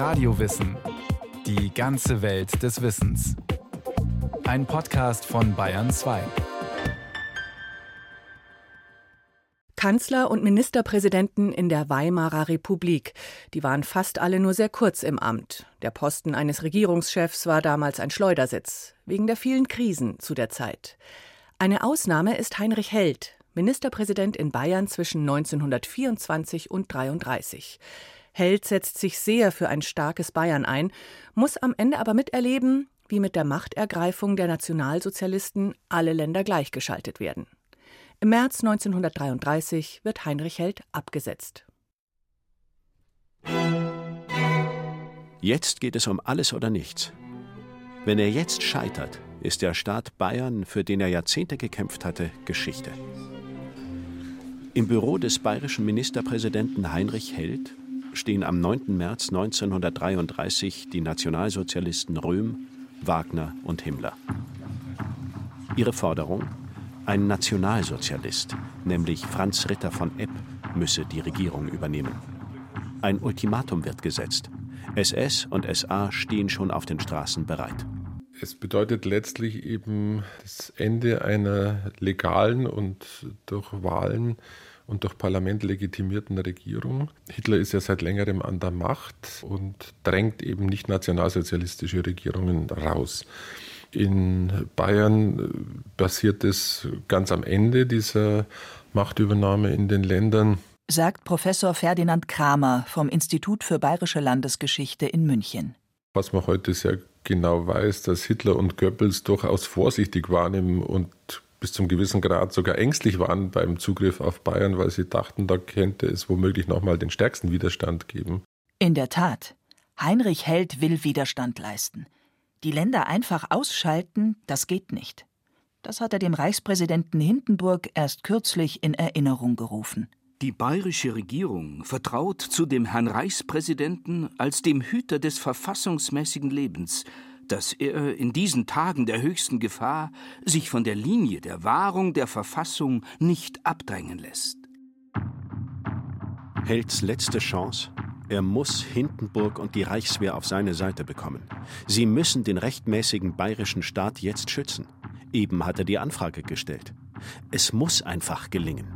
Radiowissen. Die ganze Welt des Wissens. Ein Podcast von Bayern 2. Kanzler und Ministerpräsidenten in der Weimarer Republik. Die waren fast alle nur sehr kurz im Amt. Der Posten eines Regierungschefs war damals ein Schleudersitz, wegen der vielen Krisen zu der Zeit. Eine Ausnahme ist Heinrich Held, Ministerpräsident in Bayern zwischen 1924 und 1933. Held setzt sich sehr für ein starkes Bayern ein, muss am Ende aber miterleben, wie mit der Machtergreifung der Nationalsozialisten alle Länder gleichgeschaltet werden. Im März 1933 wird Heinrich Held abgesetzt. Jetzt geht es um alles oder nichts. Wenn er jetzt scheitert, ist der Staat Bayern, für den er Jahrzehnte gekämpft hatte, Geschichte. Im Büro des bayerischen Ministerpräsidenten Heinrich Held stehen am 9. März 1933 die Nationalsozialisten Röhm, Wagner und Himmler. Ihre Forderung? Ein Nationalsozialist, nämlich Franz Ritter von Epp, müsse die Regierung übernehmen. Ein Ultimatum wird gesetzt. SS und SA stehen schon auf den Straßen bereit. Es bedeutet letztlich eben das Ende einer legalen und durch Wahlen und durch Parlament legitimierten Regierung. Hitler ist ja seit längerem an der Macht und drängt eben nicht nationalsozialistische Regierungen raus. In Bayern passiert es ganz am Ende dieser Machtübernahme in den Ländern. Sagt Professor Ferdinand Kramer vom Institut für Bayerische Landesgeschichte in München. Was man heute sehr genau weiß, dass Hitler und Goebbels durchaus vorsichtig waren und bis zum gewissen Grad sogar ängstlich waren beim Zugriff auf Bayern, weil sie dachten, da könnte es womöglich nochmal den stärksten Widerstand geben. In der Tat. Heinrich Held will Widerstand leisten. Die Länder einfach ausschalten, das geht nicht. Das hat er dem Reichspräsidenten Hindenburg erst kürzlich in Erinnerung gerufen. Die bayerische Regierung vertraut zu dem Herrn Reichspräsidenten als dem Hüter des verfassungsmäßigen Lebens, dass er in diesen Tagen der höchsten Gefahr sich von der Linie der Wahrung der Verfassung nicht abdrängen lässt. Helds letzte Chance? Er muss Hindenburg und die Reichswehr auf seine Seite bekommen. Sie müssen den rechtmäßigen bayerischen Staat jetzt schützen. Eben hat er die Anfrage gestellt. Es muss einfach gelingen.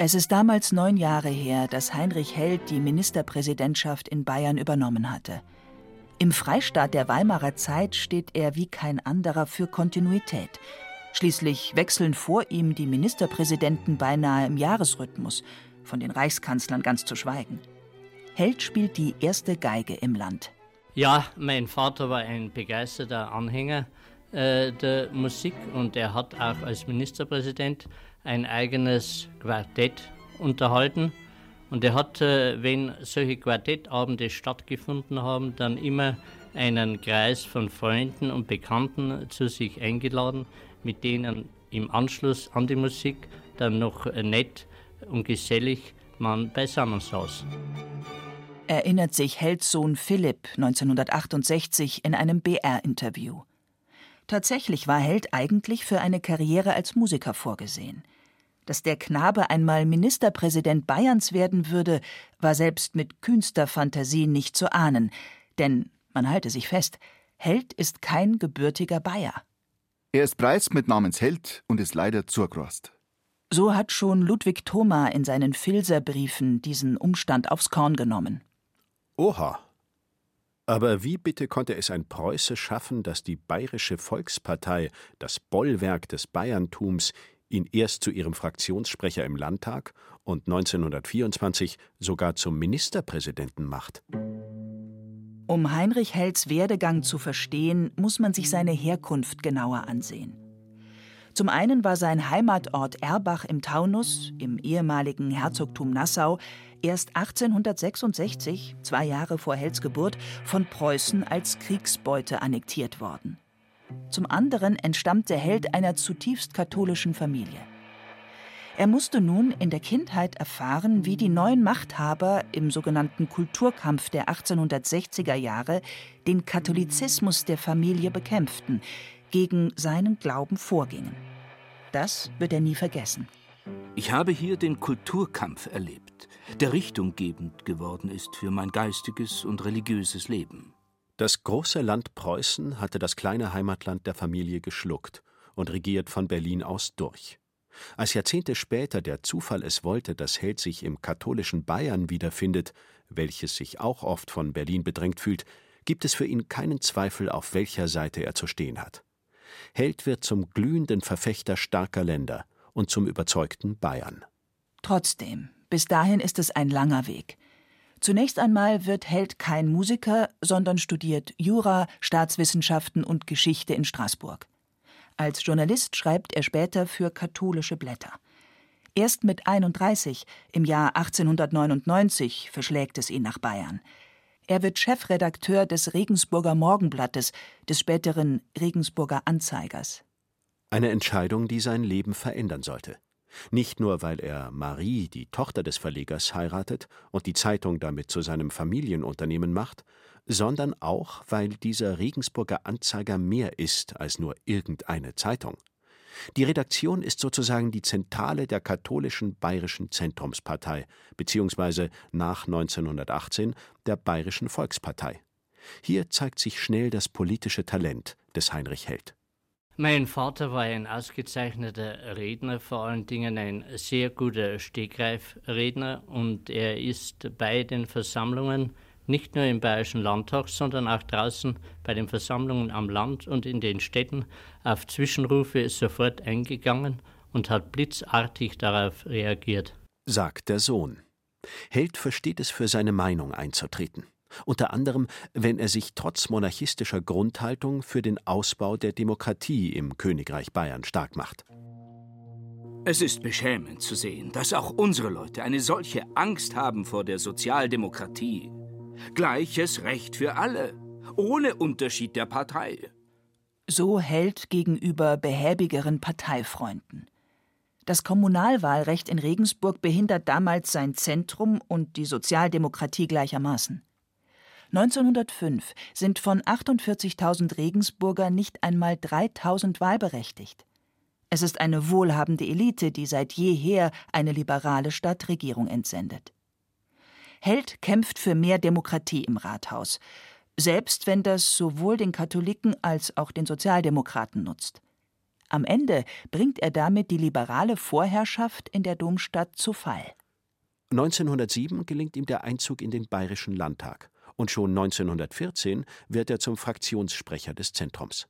Es ist damals neun Jahre her, dass Heinrich Held die Ministerpräsidentschaft in Bayern übernommen hatte. Im Freistaat der Weimarer Zeit steht er wie kein anderer für Kontinuität. Schließlich wechseln vor ihm die Ministerpräsidenten beinahe im Jahresrhythmus, von den Reichskanzlern ganz zu schweigen. Held spielt die erste Geige im Land. Ja, mein Vater war ein begeisterter Anhänger äh, der Musik und er hat auch als Ministerpräsident ein eigenes Quartett unterhalten. Und er hat, äh, wenn solche Quartettabende stattgefunden haben, dann immer einen Kreis von Freunden und Bekannten zu sich eingeladen, mit denen im Anschluss an die Musik dann noch nett und gesellig man beisammen saß. Erinnert sich Heldsohn Philipp 1968 in einem BR-Interview. Tatsächlich war Held eigentlich für eine Karriere als Musiker vorgesehen. Dass der Knabe einmal Ministerpräsident Bayerns werden würde, war selbst mit kühnster Fantasie nicht zu ahnen, denn man halte sich fest, Held ist kein gebürtiger Bayer. Er ist preis mit Namens Held und ist leider zurgrost. So hat schon Ludwig Thoma in seinen Filserbriefen diesen Umstand aufs Korn genommen. Oha, aber wie bitte konnte es ein Preuße schaffen, dass die Bayerische Volkspartei, das Bollwerk des Bayerntums, ihn erst zu ihrem Fraktionssprecher im Landtag und 1924 sogar zum Ministerpräsidenten macht? Um Heinrich Hells Werdegang zu verstehen, muss man sich seine Herkunft genauer ansehen. Zum einen war sein Heimatort Erbach im Taunus, im ehemaligen Herzogtum Nassau, erst 1866, zwei Jahre vor Hells Geburt, von Preußen als Kriegsbeute annektiert worden. Zum anderen entstammt der Held einer zutiefst katholischen Familie. Er musste nun in der Kindheit erfahren, wie die neuen Machthaber im sogenannten Kulturkampf der 1860er Jahre den Katholizismus der Familie bekämpften, gegen seinen Glauben vorgingen. Das wird er nie vergessen. Ich habe hier den Kulturkampf erlebt, der richtunggebend geworden ist für mein geistiges und religiöses Leben. Das große Land Preußen hatte das kleine Heimatland der Familie geschluckt und regiert von Berlin aus durch. Als Jahrzehnte später der Zufall es wollte, dass Held sich im katholischen Bayern wiederfindet, welches sich auch oft von Berlin bedrängt fühlt, gibt es für ihn keinen Zweifel, auf welcher Seite er zu stehen hat. Held wird zum glühenden Verfechter starker Länder und zum überzeugten Bayern. Trotzdem, bis dahin ist es ein langer Weg. Zunächst einmal wird Held kein Musiker, sondern studiert Jura, Staatswissenschaften und Geschichte in Straßburg. Als Journalist schreibt er später für katholische Blätter. Erst mit 31, im Jahr 1899, verschlägt es ihn nach Bayern. Er wird Chefredakteur des Regensburger Morgenblattes, des späteren Regensburger Anzeigers. Eine Entscheidung, die sein Leben verändern sollte. Nicht nur, weil er Marie, die Tochter des Verlegers, heiratet und die Zeitung damit zu seinem Familienunternehmen macht, sondern auch, weil dieser Regensburger Anzeiger mehr ist als nur irgendeine Zeitung. Die Redaktion ist sozusagen die Zentrale der katholischen Bayerischen Zentrumspartei beziehungsweise nach 1918 der Bayerischen Volkspartei. Hier zeigt sich schnell das politische Talent des Heinrich Held. Mein Vater war ein ausgezeichneter Redner, vor allen Dingen ein sehr guter Stegreifredner und er ist bei den Versammlungen nicht nur im Bayerischen Landtag, sondern auch draußen bei den Versammlungen am Land und in den Städten auf Zwischenrufe sofort eingegangen und hat blitzartig darauf reagiert. Sagt der Sohn. Held versteht es für seine Meinung einzutreten. Unter anderem, wenn er sich trotz monarchistischer Grundhaltung für den Ausbau der Demokratie im Königreich Bayern stark macht. Es ist beschämend zu sehen, dass auch unsere Leute eine solche Angst haben vor der Sozialdemokratie. Gleiches Recht für alle, ohne Unterschied der Partei. So hält gegenüber behäbigeren Parteifreunden. Das Kommunalwahlrecht in Regensburg behindert damals sein Zentrum und die Sozialdemokratie gleichermaßen. 1905 sind von 48.000 Regensburger nicht einmal 3.000 wahlberechtigt. Es ist eine wohlhabende Elite, die seit jeher eine liberale Stadtregierung entsendet. Held kämpft für mehr Demokratie im Rathaus, selbst wenn das sowohl den Katholiken als auch den Sozialdemokraten nutzt. Am Ende bringt er damit die liberale Vorherrschaft in der Domstadt zu Fall. 1907 gelingt ihm der Einzug in den Bayerischen Landtag und schon 1914 wird er zum Fraktionssprecher des Zentrums.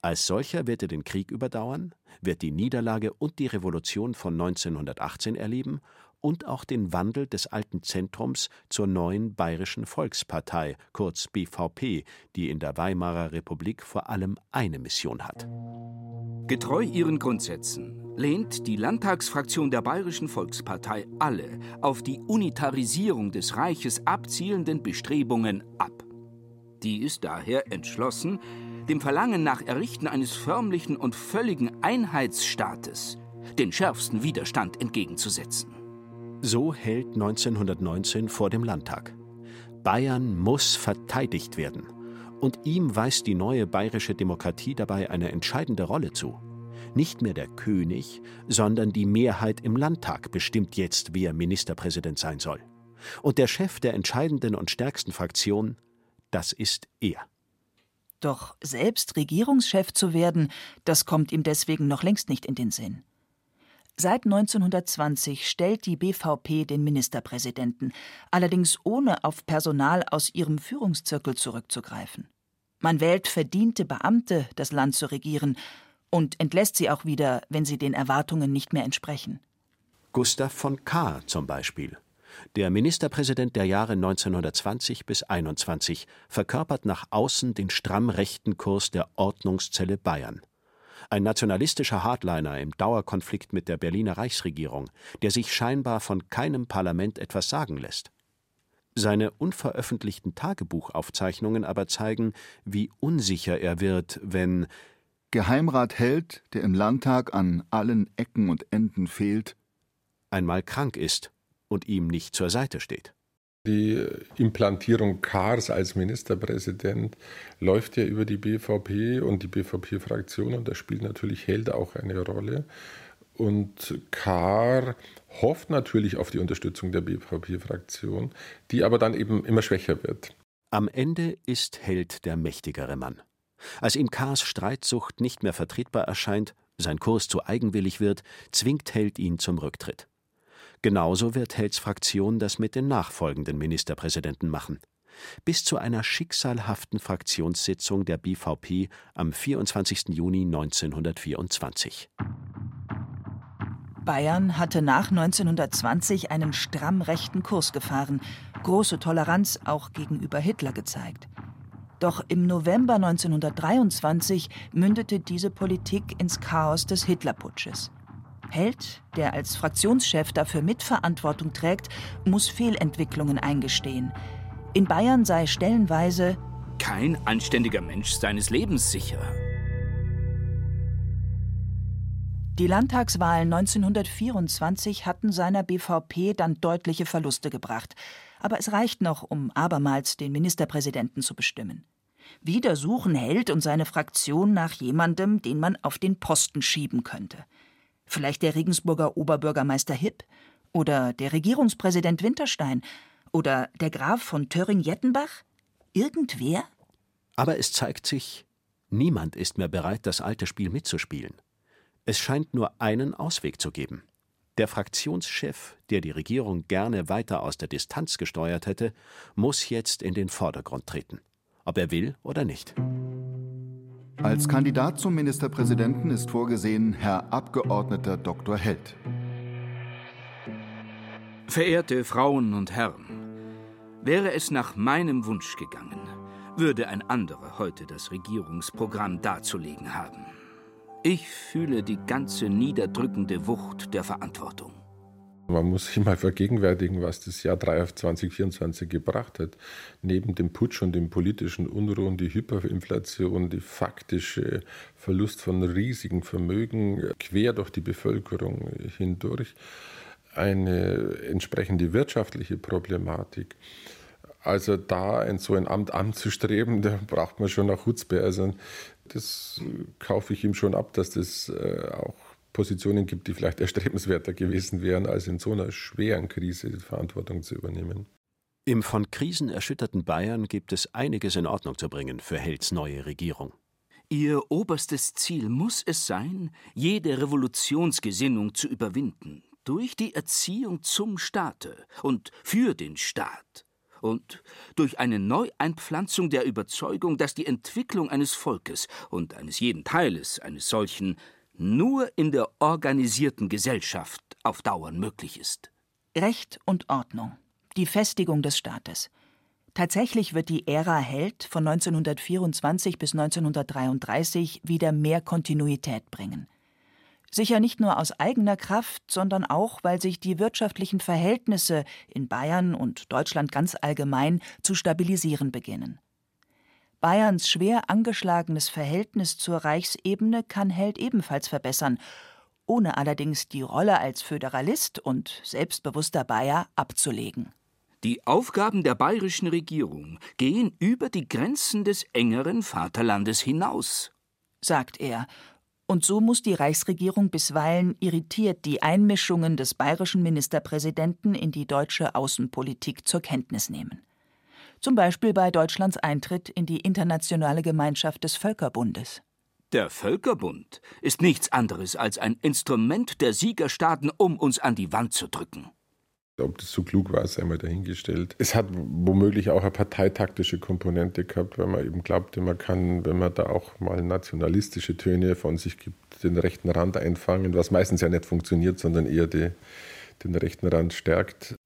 Als solcher wird er den Krieg überdauern, wird die Niederlage und die Revolution von 1918 erleben und auch den Wandel des alten Zentrums zur neuen Bayerischen Volkspartei, kurz BVP, die in der Weimarer Republik vor allem eine Mission hat. Getreu ihren Grundsätzen lehnt die Landtagsfraktion der Bayerischen Volkspartei alle auf die Unitarisierung des Reiches abzielenden Bestrebungen ab. Die ist daher entschlossen, dem Verlangen nach Errichten eines förmlichen und völligen Einheitsstaates den schärfsten Widerstand entgegenzusetzen. So hält 1919 vor dem Landtag. Bayern muss verteidigt werden. Und ihm weist die neue bayerische Demokratie dabei eine entscheidende Rolle zu. Nicht mehr der König, sondern die Mehrheit im Landtag bestimmt jetzt, wer Ministerpräsident sein soll. Und der Chef der entscheidenden und stärksten Fraktion, das ist er. Doch selbst Regierungschef zu werden, das kommt ihm deswegen noch längst nicht in den Sinn. Seit 1920 stellt die BVP den Ministerpräsidenten, allerdings ohne auf Personal aus ihrem Führungszirkel zurückzugreifen. Man wählt verdiente Beamte, das Land zu regieren, und entlässt sie auch wieder, wenn sie den Erwartungen nicht mehr entsprechen. Gustav von Kahr zum Beispiel. Der Ministerpräsident der Jahre 1920 bis 21 verkörpert nach außen den stramm rechten Kurs der Ordnungszelle Bayern ein nationalistischer Hardliner im Dauerkonflikt mit der Berliner Reichsregierung, der sich scheinbar von keinem Parlament etwas sagen lässt. Seine unveröffentlichten Tagebuchaufzeichnungen aber zeigen, wie unsicher er wird, wenn Geheimrat Held, der im Landtag an allen Ecken und Enden fehlt, einmal krank ist und ihm nicht zur Seite steht. Die Implantierung Kars als Ministerpräsident läuft ja über die BVP und die BVP-Fraktion und da spielt natürlich Held auch eine Rolle. Und Kahr hofft natürlich auf die Unterstützung der BVP-Fraktion, die aber dann eben immer schwächer wird. Am Ende ist Held der mächtigere Mann. Als ihm Kahrs Streitsucht nicht mehr vertretbar erscheint, sein Kurs zu eigenwillig wird, zwingt Held ihn zum Rücktritt. Genauso wird Helds Fraktion das mit den nachfolgenden Ministerpräsidenten machen. Bis zu einer schicksalhaften Fraktionssitzung der BVP am 24. Juni 1924. Bayern hatte nach 1920 einen stramm rechten Kurs gefahren, große Toleranz auch gegenüber Hitler gezeigt. Doch im November 1923 mündete diese Politik ins Chaos des Hitlerputsches. Held, der als Fraktionschef dafür Mitverantwortung trägt, muss Fehlentwicklungen eingestehen. In Bayern sei stellenweise kein anständiger Mensch seines Lebens sicher. Die Landtagswahlen 1924 hatten seiner BVP dann deutliche Verluste gebracht. Aber es reicht noch, um abermals den Ministerpräsidenten zu bestimmen. Wieder suchen Held und seine Fraktion nach jemandem, den man auf den Posten schieben könnte. Vielleicht der Regensburger Oberbürgermeister Hipp oder der Regierungspräsident Winterstein oder der Graf von Töring-Jettenbach? Irgendwer? Aber es zeigt sich, niemand ist mehr bereit, das alte Spiel mitzuspielen. Es scheint nur einen Ausweg zu geben. Der Fraktionschef, der die Regierung gerne weiter aus der Distanz gesteuert hätte, muss jetzt in den Vordergrund treten, ob er will oder nicht. Als Kandidat zum Ministerpräsidenten ist vorgesehen Herr Abgeordneter Dr. Held. Verehrte Frauen und Herren, wäre es nach meinem Wunsch gegangen, würde ein anderer heute das Regierungsprogramm darzulegen haben. Ich fühle die ganze niederdrückende Wucht der Verantwortung. Man muss sich mal vergegenwärtigen, was das Jahr 2024 gebracht hat. Neben dem Putsch und den politischen Unruhen, die Hyperinflation, die faktische Verlust von riesigen Vermögen quer durch die Bevölkerung hindurch, eine entsprechende wirtschaftliche Problematik. Also da in so ein Amt anzustreben, da braucht man schon auch Hutzbe. Also das kaufe ich ihm schon ab, dass das äh, auch Positionen gibt, die vielleicht erstrebenswerter gewesen wären, als in so einer schweren Krise die Verantwortung zu übernehmen. Im von Krisen erschütterten Bayern gibt es einiges in Ordnung zu bringen für Helds neue Regierung. Ihr oberstes Ziel muss es sein, jede Revolutionsgesinnung zu überwinden, durch die Erziehung zum Staate und für den Staat und durch eine Neueinpflanzung der Überzeugung, dass die Entwicklung eines Volkes und eines jeden Teiles eines solchen nur in der organisierten Gesellschaft auf Dauern möglich ist. Recht und Ordnung, die Festigung des Staates. Tatsächlich wird die Ära Held von 1924 bis 1933 wieder mehr Kontinuität bringen. Sicher nicht nur aus eigener Kraft, sondern auch, weil sich die wirtschaftlichen Verhältnisse in Bayern und Deutschland ganz allgemein zu stabilisieren beginnen. Bayerns schwer angeschlagenes Verhältnis zur Reichsebene kann Held ebenfalls verbessern, ohne allerdings die Rolle als Föderalist und selbstbewusster Bayer abzulegen. Die Aufgaben der bayerischen Regierung gehen über die Grenzen des engeren Vaterlandes hinaus, sagt er und so muss die Reichsregierung bisweilen irritiert die Einmischungen des bayerischen Ministerpräsidenten in die deutsche Außenpolitik zur Kenntnis nehmen. Zum Beispiel bei Deutschlands Eintritt in die internationale Gemeinschaft des Völkerbundes. Der Völkerbund ist nichts anderes als ein Instrument der Siegerstaaten, um uns an die Wand zu drücken. Ob das so klug war, sei mal dahingestellt. Es hat womöglich auch eine parteitaktische Komponente gehabt, weil man eben glaubte, man kann, wenn man da auch mal nationalistische Töne von sich gibt, den rechten Rand einfangen, was meistens ja nicht funktioniert, sondern eher die, den rechten Rand stärkt.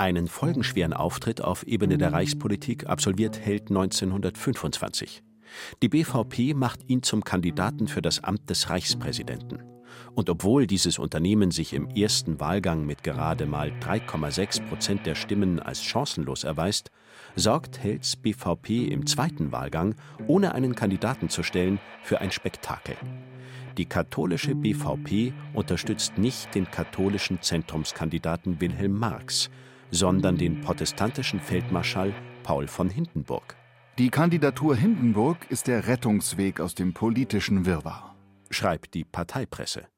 Einen folgenschweren Auftritt auf Ebene der Reichspolitik absolviert Held 1925. Die BVP macht ihn zum Kandidaten für das Amt des Reichspräsidenten. Und obwohl dieses Unternehmen sich im ersten Wahlgang mit gerade mal 3,6 Prozent der Stimmen als chancenlos erweist, sorgt Hells BVP im zweiten Wahlgang, ohne einen Kandidaten zu stellen, für ein Spektakel. Die katholische BVP unterstützt nicht den katholischen Zentrumskandidaten Wilhelm Marx, sondern den protestantischen Feldmarschall Paul von Hindenburg. Die Kandidatur Hindenburg ist der Rettungsweg aus dem politischen Wirrwarr. schreibt die Parteipresse.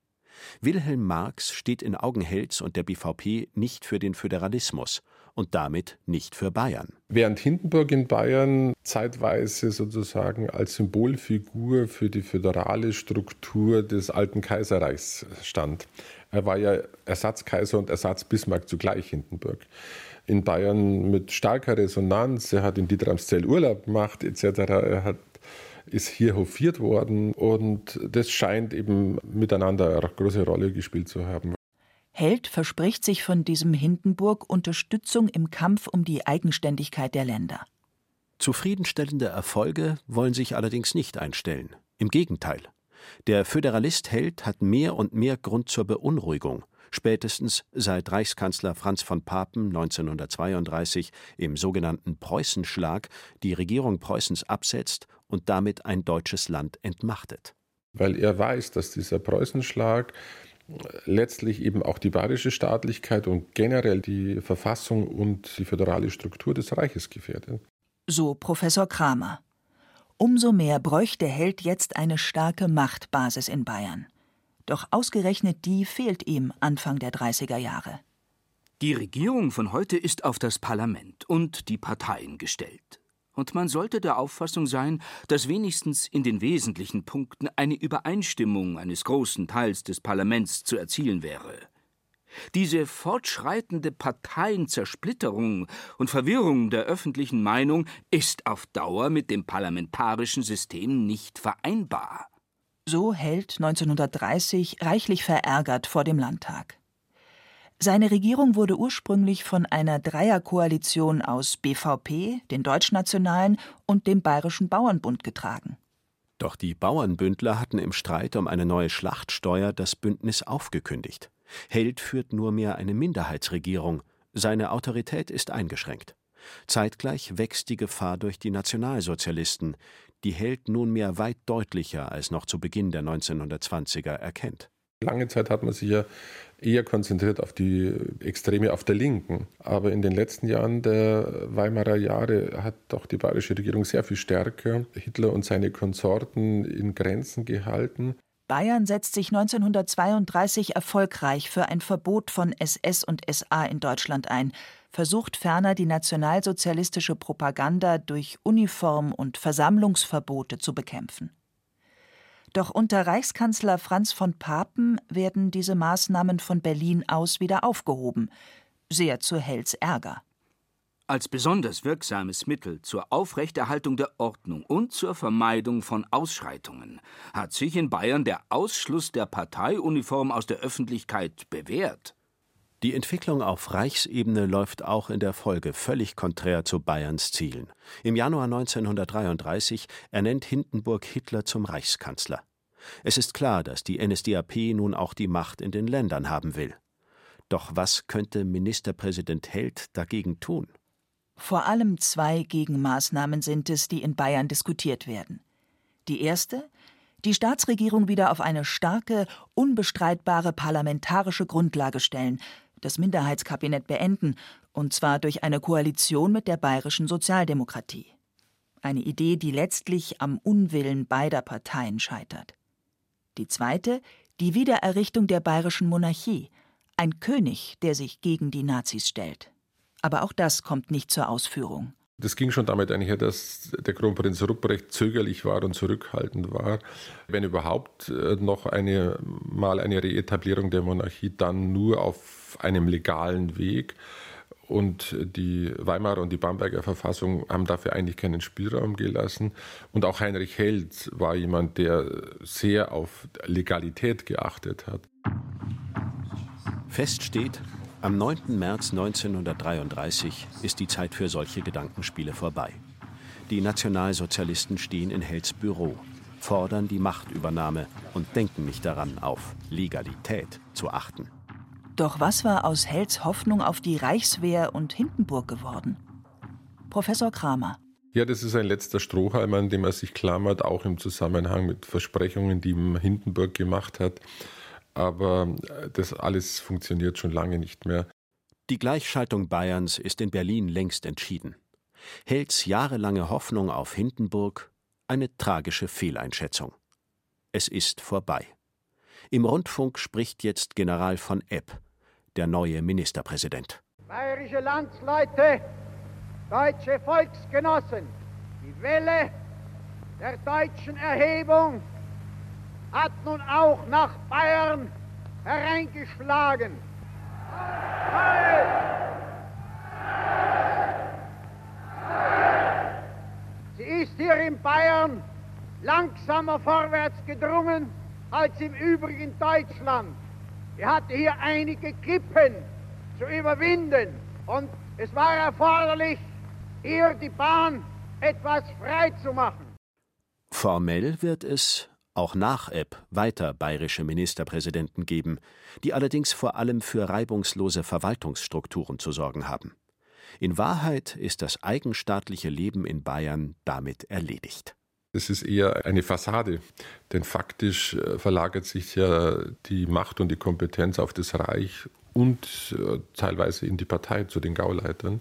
Wilhelm Marx steht in Augen Helds und der BVP nicht für den Föderalismus und damit nicht für Bayern. Während Hindenburg in Bayern zeitweise sozusagen als Symbolfigur für die föderale Struktur des alten Kaiserreichs stand. Er war ja Ersatzkaiser und Ersatzbismarck zugleich Hindenburg. In Bayern mit starker Resonanz, er hat in Dietramszell Urlaub gemacht etc. Er hat ist hier hofiert worden und das scheint eben miteinander eine große Rolle gespielt zu haben. Held verspricht sich von diesem Hindenburg Unterstützung im Kampf um die Eigenständigkeit der Länder. Zufriedenstellende Erfolge wollen sich allerdings nicht einstellen. Im Gegenteil. Der Föderalist Held hat mehr und mehr Grund zur Beunruhigung, spätestens seit Reichskanzler Franz von Papen 1932 im sogenannten Preußenschlag die Regierung Preußens absetzt und damit ein deutsches Land entmachtet. Weil er weiß, dass dieser Preußenschlag letztlich eben auch die bayerische Staatlichkeit und generell die Verfassung und die föderale Struktur des Reiches gefährdet. So Professor Kramer. Umso mehr bräuchte Held jetzt eine starke Machtbasis in Bayern. Doch ausgerechnet die fehlt ihm Anfang der 30er Jahre. Die Regierung von heute ist auf das Parlament und die Parteien gestellt und man sollte der Auffassung sein, dass wenigstens in den wesentlichen Punkten eine Übereinstimmung eines großen Teils des Parlaments zu erzielen wäre. Diese fortschreitende Parteienzersplitterung und Verwirrung der öffentlichen Meinung ist auf Dauer mit dem parlamentarischen System nicht vereinbar. So hält 1930 reichlich verärgert vor dem Landtag. Seine Regierung wurde ursprünglich von einer Dreierkoalition aus BVP, den Deutschnationalen und dem Bayerischen Bauernbund getragen. Doch die Bauernbündler hatten im Streit um eine neue Schlachtsteuer das Bündnis aufgekündigt. Held führt nur mehr eine Minderheitsregierung. Seine Autorität ist eingeschränkt. Zeitgleich wächst die Gefahr durch die Nationalsozialisten, die Held nunmehr weit deutlicher als noch zu Beginn der 1920er erkennt. Lange Zeit hat man sich ja eher konzentriert auf die Extreme auf der Linken. Aber in den letzten Jahren der Weimarer Jahre hat doch die bayerische Regierung sehr viel stärker Hitler und seine Konsorten in Grenzen gehalten. Bayern setzt sich 1932 erfolgreich für ein Verbot von SS und SA in Deutschland ein, versucht ferner die nationalsozialistische Propaganda durch Uniform- und Versammlungsverbote zu bekämpfen. Doch unter Reichskanzler Franz von Papen werden diese Maßnahmen von Berlin aus wieder aufgehoben, sehr zu Hells Ärger. Als besonders wirksames Mittel zur Aufrechterhaltung der Ordnung und zur Vermeidung von Ausschreitungen hat sich in Bayern der Ausschluss der Parteiuniform aus der Öffentlichkeit bewährt. Die Entwicklung auf Reichsebene läuft auch in der Folge völlig konträr zu Bayerns Zielen. Im Januar 1933 ernennt Hindenburg Hitler zum Reichskanzler. Es ist klar, dass die NSDAP nun auch die Macht in den Ländern haben will. Doch was könnte Ministerpräsident Held dagegen tun? Vor allem zwei Gegenmaßnahmen sind es, die in Bayern diskutiert werden. Die erste die Staatsregierung wieder auf eine starke, unbestreitbare parlamentarische Grundlage stellen, das Minderheitskabinett beenden, und zwar durch eine Koalition mit der bayerischen Sozialdemokratie. Eine Idee, die letztlich am Unwillen beider Parteien scheitert. Die zweite, die Wiedererrichtung der bayerischen Monarchie, ein König, der sich gegen die Nazis stellt. Aber auch das kommt nicht zur Ausführung. Das ging schon damit einher, dass der Kronprinz Ruprecht zögerlich war und zurückhaltend war. Wenn überhaupt äh, noch eine, mal eine Reetablierung der Monarchie, dann nur auf einem legalen Weg. Und die Weimarer und die Bamberger Verfassung haben dafür eigentlich keinen Spielraum gelassen. Und auch Heinrich Held war jemand, der sehr auf Legalität geachtet hat. Fest steht, am 9. März 1933 ist die Zeit für solche Gedankenspiele vorbei. Die Nationalsozialisten stehen in Hells Büro, fordern die Machtübernahme und denken nicht daran, auf Legalität zu achten. Doch was war aus Hells Hoffnung auf die Reichswehr und Hindenburg geworden? Professor Kramer. Ja, das ist ein letzter Strohhalm, an dem er sich klammert, auch im Zusammenhang mit Versprechungen, die ihm Hindenburg gemacht hat aber äh, das alles funktioniert schon lange nicht mehr. Die Gleichschaltung Bayerns ist in Berlin längst entschieden. Hells jahrelange Hoffnung auf Hindenburg eine tragische Fehleinschätzung. Es ist vorbei. Im Rundfunk spricht jetzt General von Epp, der neue Ministerpräsident. Bayerische Landsleute, deutsche Volksgenossen, die Welle der deutschen Erhebung hat nun auch nach Bayern hereingeschlagen. Sie ist hier in Bayern langsamer vorwärts gedrungen als im übrigen Deutschland. Wir hatten hier einige Kippen zu überwinden und es war erforderlich, hier die Bahn etwas frei zu machen. Formell wird es auch nach Epp weiter bayerische Ministerpräsidenten geben, die allerdings vor allem für reibungslose Verwaltungsstrukturen zu sorgen haben. In Wahrheit ist das eigenstaatliche Leben in Bayern damit erledigt. Es ist eher eine Fassade, denn faktisch äh, verlagert sich ja die Macht und die Kompetenz auf das Reich und äh, teilweise in die Partei zu den Gauleitern.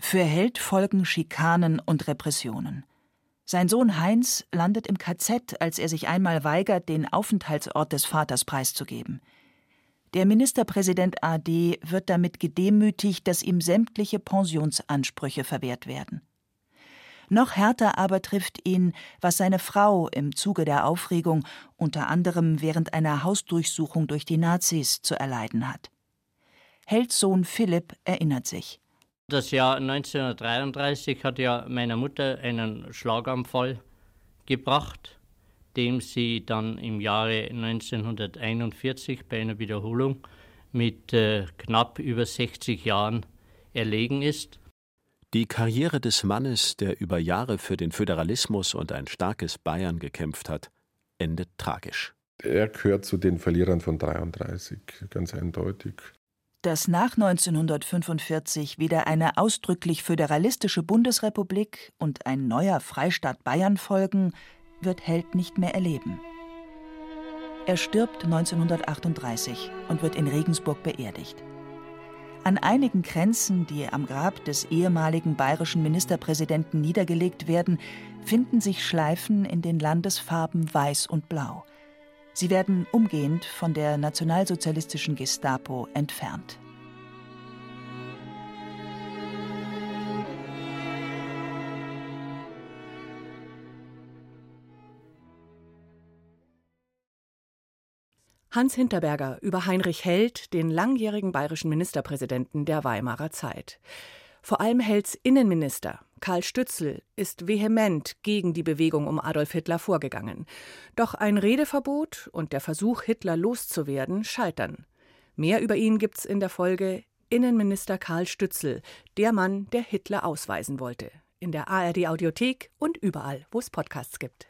Für Held folgen Schikanen und Repressionen. Sein Sohn Heinz landet im KZ, als er sich einmal weigert, den Aufenthaltsort des Vaters preiszugeben. Der Ministerpräsident AD wird damit gedemütigt, dass ihm sämtliche Pensionsansprüche verwehrt werden. Noch härter aber trifft ihn, was seine Frau im Zuge der Aufregung unter anderem während einer Hausdurchsuchung durch die Nazis zu erleiden hat. Helds Sohn Philipp erinnert sich. Das Jahr 1933 hat ja meiner Mutter einen Schlaganfall gebracht, dem sie dann im Jahre 1941 bei einer Wiederholung mit äh, knapp über 60 Jahren erlegen ist. Die Karriere des Mannes, der über Jahre für den Föderalismus und ein starkes Bayern gekämpft hat, endet tragisch. Er gehört zu den Verlierern von 33, ganz eindeutig dass nach 1945 wieder eine ausdrücklich föderalistische Bundesrepublik und ein neuer Freistaat Bayern folgen, wird Held nicht mehr erleben. Er stirbt 1938 und wird in Regensburg beerdigt. An einigen Kränzen, die am Grab des ehemaligen bayerischen Ministerpräsidenten niedergelegt werden, finden sich Schleifen in den Landesfarben Weiß und Blau. Sie werden umgehend von der nationalsozialistischen Gestapo entfernt. Hans Hinterberger über Heinrich Held, den langjährigen bayerischen Ministerpräsidenten der Weimarer Zeit. Vor allem Helds Innenminister Karl Stützel ist vehement gegen die Bewegung um Adolf Hitler vorgegangen. Doch ein Redeverbot und der Versuch, Hitler loszuwerden, scheitern. Mehr über ihn gibt's in der Folge Innenminister Karl Stützel, der Mann, der Hitler ausweisen wollte. In der ARD Audiothek und überall, wo es Podcasts gibt.